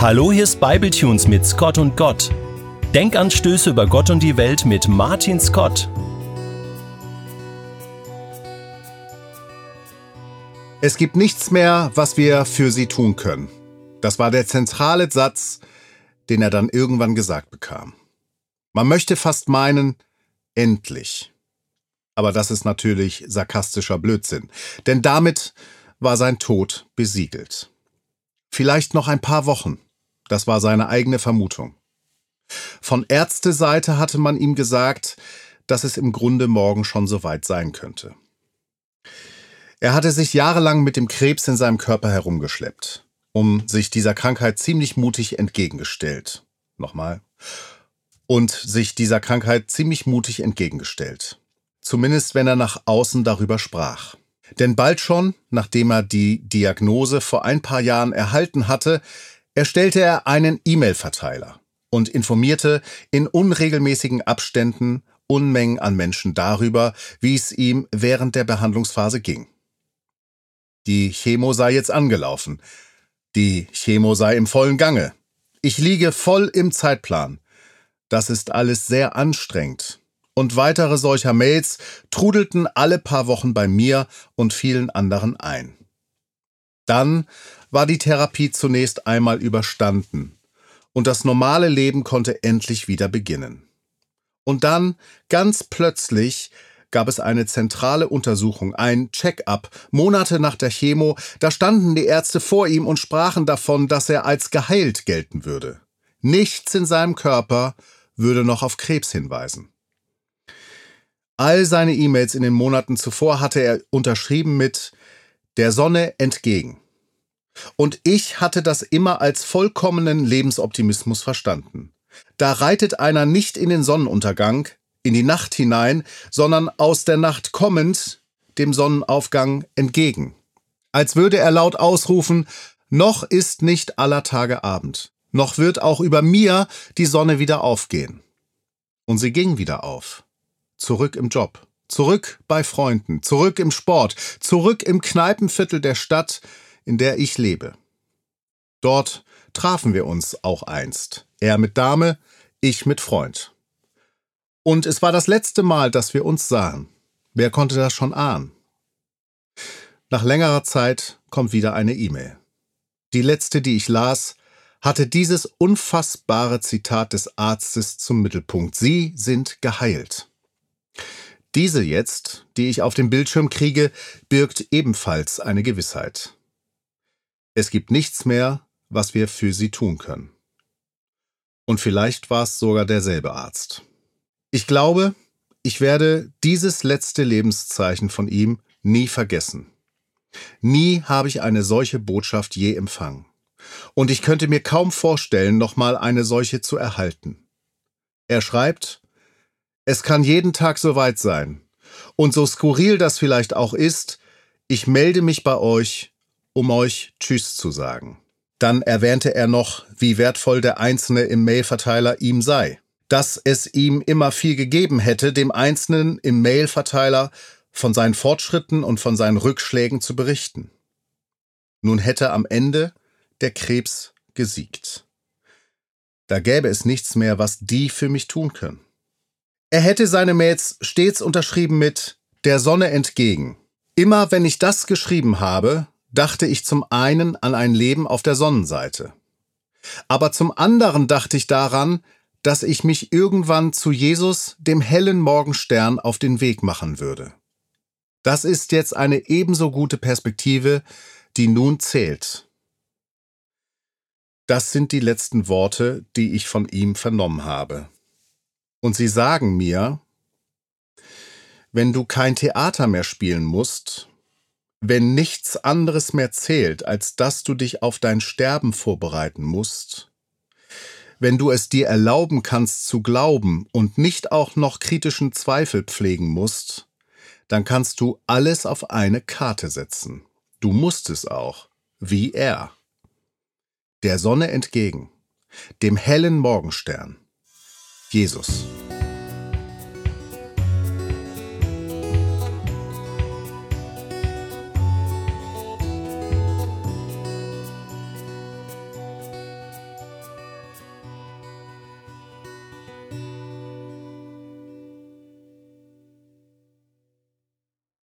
Hallo, hier ist Bibletunes mit Scott und Gott. Denkanstöße über Gott und die Welt mit Martin Scott. Es gibt nichts mehr, was wir für sie tun können. Das war der zentrale Satz, den er dann irgendwann gesagt bekam. Man möchte fast meinen, endlich. Aber das ist natürlich sarkastischer Blödsinn, denn damit war sein Tod besiegelt. Vielleicht noch ein paar Wochen, das war seine eigene Vermutung. Von Ärzteseite hatte man ihm gesagt, dass es im Grunde morgen schon soweit sein könnte. Er hatte sich jahrelang mit dem Krebs in seinem Körper herumgeschleppt, um sich dieser Krankheit ziemlich mutig entgegengestellt. Nochmal. Und sich dieser Krankheit ziemlich mutig entgegengestellt. Zumindest wenn er nach außen darüber sprach. Denn bald schon, nachdem er die Diagnose vor ein paar Jahren erhalten hatte, erstellte er einen E-Mail-Verteiler und informierte in unregelmäßigen Abständen Unmengen an Menschen darüber, wie es ihm während der Behandlungsphase ging. Die Chemo sei jetzt angelaufen. Die Chemo sei im vollen Gange. Ich liege voll im Zeitplan. Das ist alles sehr anstrengend und weitere solcher Mails trudelten alle paar Wochen bei mir und vielen anderen ein. Dann war die Therapie zunächst einmal überstanden und das normale Leben konnte endlich wieder beginnen. Und dann, ganz plötzlich, gab es eine zentrale Untersuchung, ein Check-up, Monate nach der Chemo, da standen die Ärzte vor ihm und sprachen davon, dass er als geheilt gelten würde. Nichts in seinem Körper würde noch auf Krebs hinweisen. All seine E-Mails in den Monaten zuvor hatte er unterschrieben mit der Sonne entgegen. Und ich hatte das immer als vollkommenen Lebensoptimismus verstanden. Da reitet einer nicht in den Sonnenuntergang, in die Nacht hinein, sondern aus der Nacht kommend dem Sonnenaufgang entgegen. Als würde er laut ausrufen, noch ist nicht aller Tage Abend, noch wird auch über mir die Sonne wieder aufgehen. Und sie ging wieder auf zurück im Job, zurück bei Freunden, zurück im Sport, zurück im Kneipenviertel der Stadt, in der ich lebe. Dort trafen wir uns auch einst, er mit Dame, ich mit Freund. Und es war das letzte Mal, dass wir uns sahen. Wer konnte das schon ahnen? Nach längerer Zeit kommt wieder eine E-Mail. Die letzte, die ich las, hatte dieses unfassbare Zitat des Arztes zum Mittelpunkt. Sie sind geheilt. Diese jetzt, die ich auf dem Bildschirm kriege, birgt ebenfalls eine Gewissheit. Es gibt nichts mehr, was wir für sie tun können. Und vielleicht war es sogar derselbe Arzt. Ich glaube, ich werde dieses letzte Lebenszeichen von ihm nie vergessen. Nie habe ich eine solche Botschaft je empfangen. Und ich könnte mir kaum vorstellen, nochmal eine solche zu erhalten. Er schreibt, es kann jeden Tag soweit sein. Und so skurril das vielleicht auch ist, ich melde mich bei euch, um euch Tschüss zu sagen. Dann erwähnte er noch, wie wertvoll der Einzelne im Mailverteiler ihm sei. Dass es ihm immer viel gegeben hätte, dem Einzelnen im Mailverteiler von seinen Fortschritten und von seinen Rückschlägen zu berichten. Nun hätte am Ende der Krebs gesiegt. Da gäbe es nichts mehr, was die für mich tun können. Er hätte seine Mails stets unterschrieben mit der Sonne entgegen. Immer wenn ich das geschrieben habe, dachte ich zum einen an ein Leben auf der Sonnenseite. Aber zum anderen dachte ich daran, dass ich mich irgendwann zu Jesus, dem hellen Morgenstern, auf den Weg machen würde. Das ist jetzt eine ebenso gute Perspektive, die nun zählt. Das sind die letzten Worte, die ich von ihm vernommen habe. Und sie sagen mir, wenn du kein Theater mehr spielen musst, wenn nichts anderes mehr zählt, als dass du dich auf dein Sterben vorbereiten musst, wenn du es dir erlauben kannst zu glauben und nicht auch noch kritischen Zweifel pflegen musst, dann kannst du alles auf eine Karte setzen. Du musst es auch, wie er. Der Sonne entgegen, dem hellen Morgenstern. Jesus.